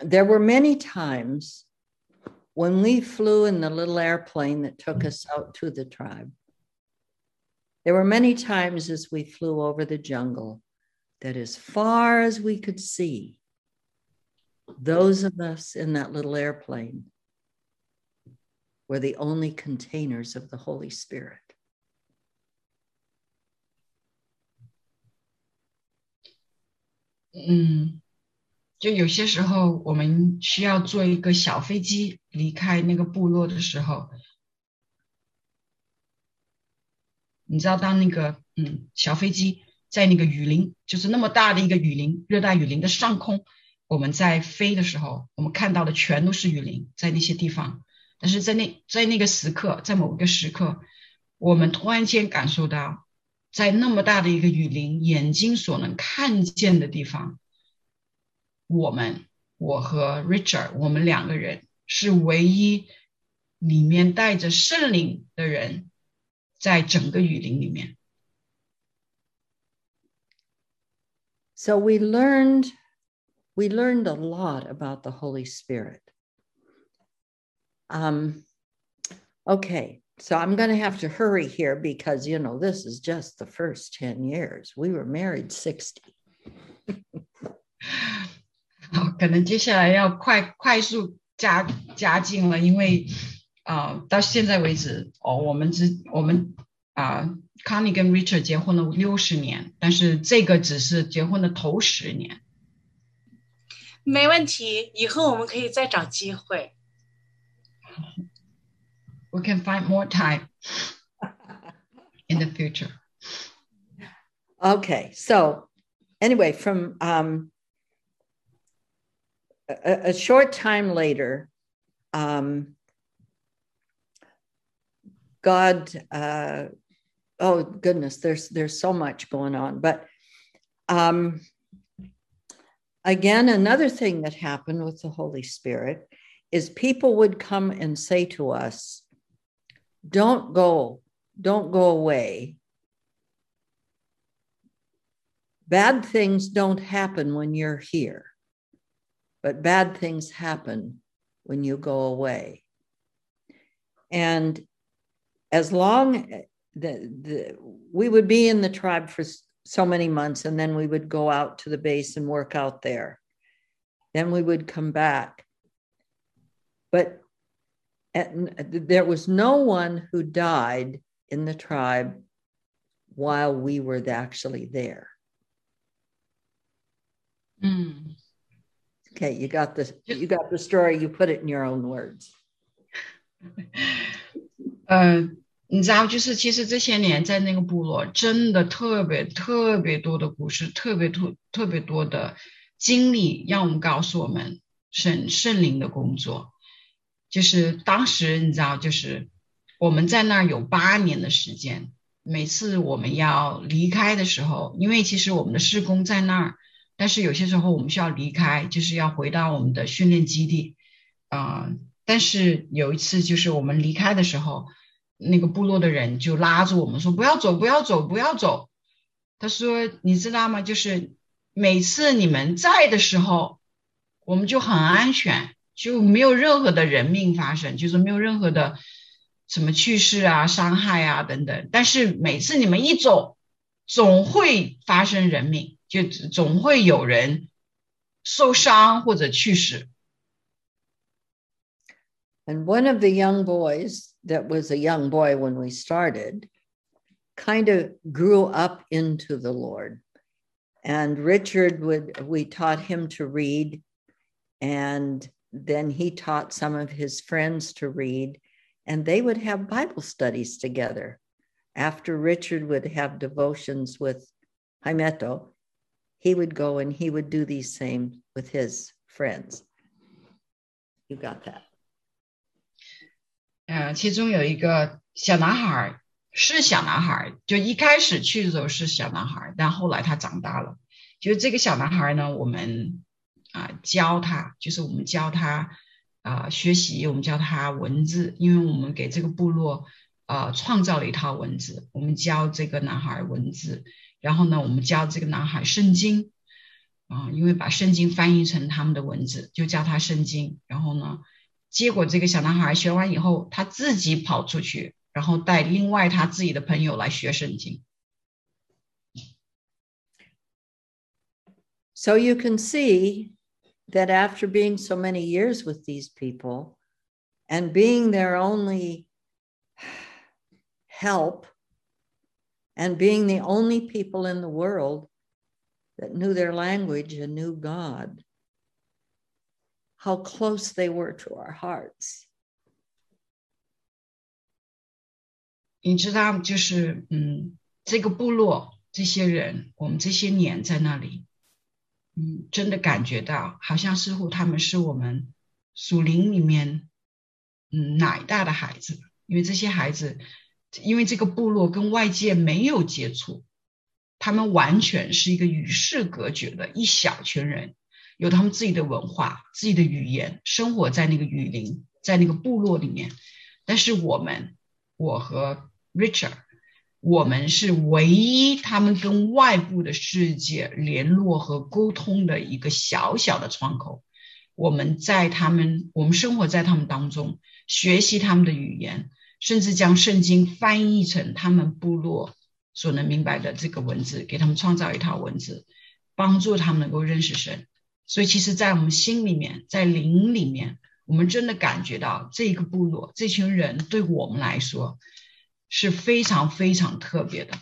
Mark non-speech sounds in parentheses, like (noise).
there were many times when we flew in the little airplane that took us out to the tribe. There were many times as we flew over the jungle that, as far as we could see, those of us in that little airplane were the only containers of the Holy Spirit. 嗯，就有些时候我们需要坐一个小飞机离开那个部落的时候，你知道，当那个嗯小飞机在那个雨林，就是那么大的一个雨林，热带雨林的上空，我们在飞的时候，我们看到的全都是雨林，在那些地方。但是在那在那个时刻，在某一个时刻，我们突然间感受到。在那么大的一个雨林，眼睛所能看见的地方，我们，我和 Richard，我们两个人是唯一里面带着圣灵的人，在整个雨林里面。So we learned, we learned a lot about the Holy Spirit. Um, okay. So I'm going to have to hurry here because, you know, this is just the first 10 years. We were married 60. (laughs) 好，可能接下来要快快速加加进了，因为啊、呃，到现在为止，哦，我们只我们啊、呃、，Connie 跟 Richard 结婚了六十年，但是这个只是结婚的头十年。没问题，以后我们可以再找机会。we can find more time (laughs) in the future. Okay, so anyway, from um, a, a, short time later, um, God, uh, oh goodness, there's there's so much going on, but um, again, another thing that happened with the Holy Spirit is people would come and say to us, don't go, don't go away. Bad things don't happen when you're here, but bad things happen when you go away. And as long the, the we would be in the tribe for so many months and then we would go out to the base and work out there then we would come back but there was no one who died in the tribe while we were actually there. Mm. Okay, you got the you got the story. You put it in your own words. 呃，你知道，就是其实这些年在那个部落，真的特别特别多的故事，特别特特别多的经历，让我们告诉我们圣圣灵的工作。就是当时你知道，就是我们在那儿有八年的时间。每次我们要离开的时候，因为其实我们的施工在那儿， 但是有些时候我们需要离开，就是要回到我们的训练基地。啊，但是有一次就是我们离开的时候，那个部落的人就拉住我们说：“不要走，不要走，不要走。”他说：“你知道吗？就是每次你们在的时候，我们就很安全。”就没有任何的人命发生，就是没有任何的什么去世啊、伤害啊等等。但是每次你们一走，总会发生人命，就总会有人受伤或者去世。And one of the young boys that was a young boy when we started kind of grew up into the Lord. And Richard would, we taught him to read and then he taught some of his friends to read, and they would have Bible studies together. After Richard would have devotions with Jaimeto, He would go and he would do these same with his friends. You got that. 呃，其中有一个小男孩儿是小男孩儿，就一开始去的时候是小男孩儿，但后来他长大了。就是这个小男孩儿呢，我们啊，教他就是我们教他啊学习，我们教他文字，因为我们给这个部落啊创造了一套文字，我们教这个男孩文字，然后呢，我们教这个男孩圣经 啊，因为把圣经翻译成他们的文字，就叫他圣经。然后呢，结果这个小男孩学完以后，他自己跑出去，然后带另外他自己的朋友来学圣经。So you can see that after being so many years with these people and being their only help and being the only people in the world that knew their language and knew God, how close they were to our hearts. 你知道，就是嗯，这个部落这些人，我们这些年在那里，嗯，真的感觉到，好像似乎他们是我们属灵里面嗯奶大的孩子，因为这些孩子，因为这个部落跟外界没有接触。他们完全是一个与世隔绝的一小群人，有他们自己的文化、自己的语言，生活在那个雨林，在那个部落里面。但是我们，我和 Richard，我们是唯一他们跟外部的世界联络和沟通的一个小小的窗口。我们在他们，我们生活在他们当中，学习他们的语言，甚至将圣经翻译成他们部落。所能明白的这个文字，给他们创造一套文字，帮助他们能够认识神。所以，其实，在我们心里面，在灵里面，我们真的感觉到这个部落、这群人对我们来说是非常非常特别的。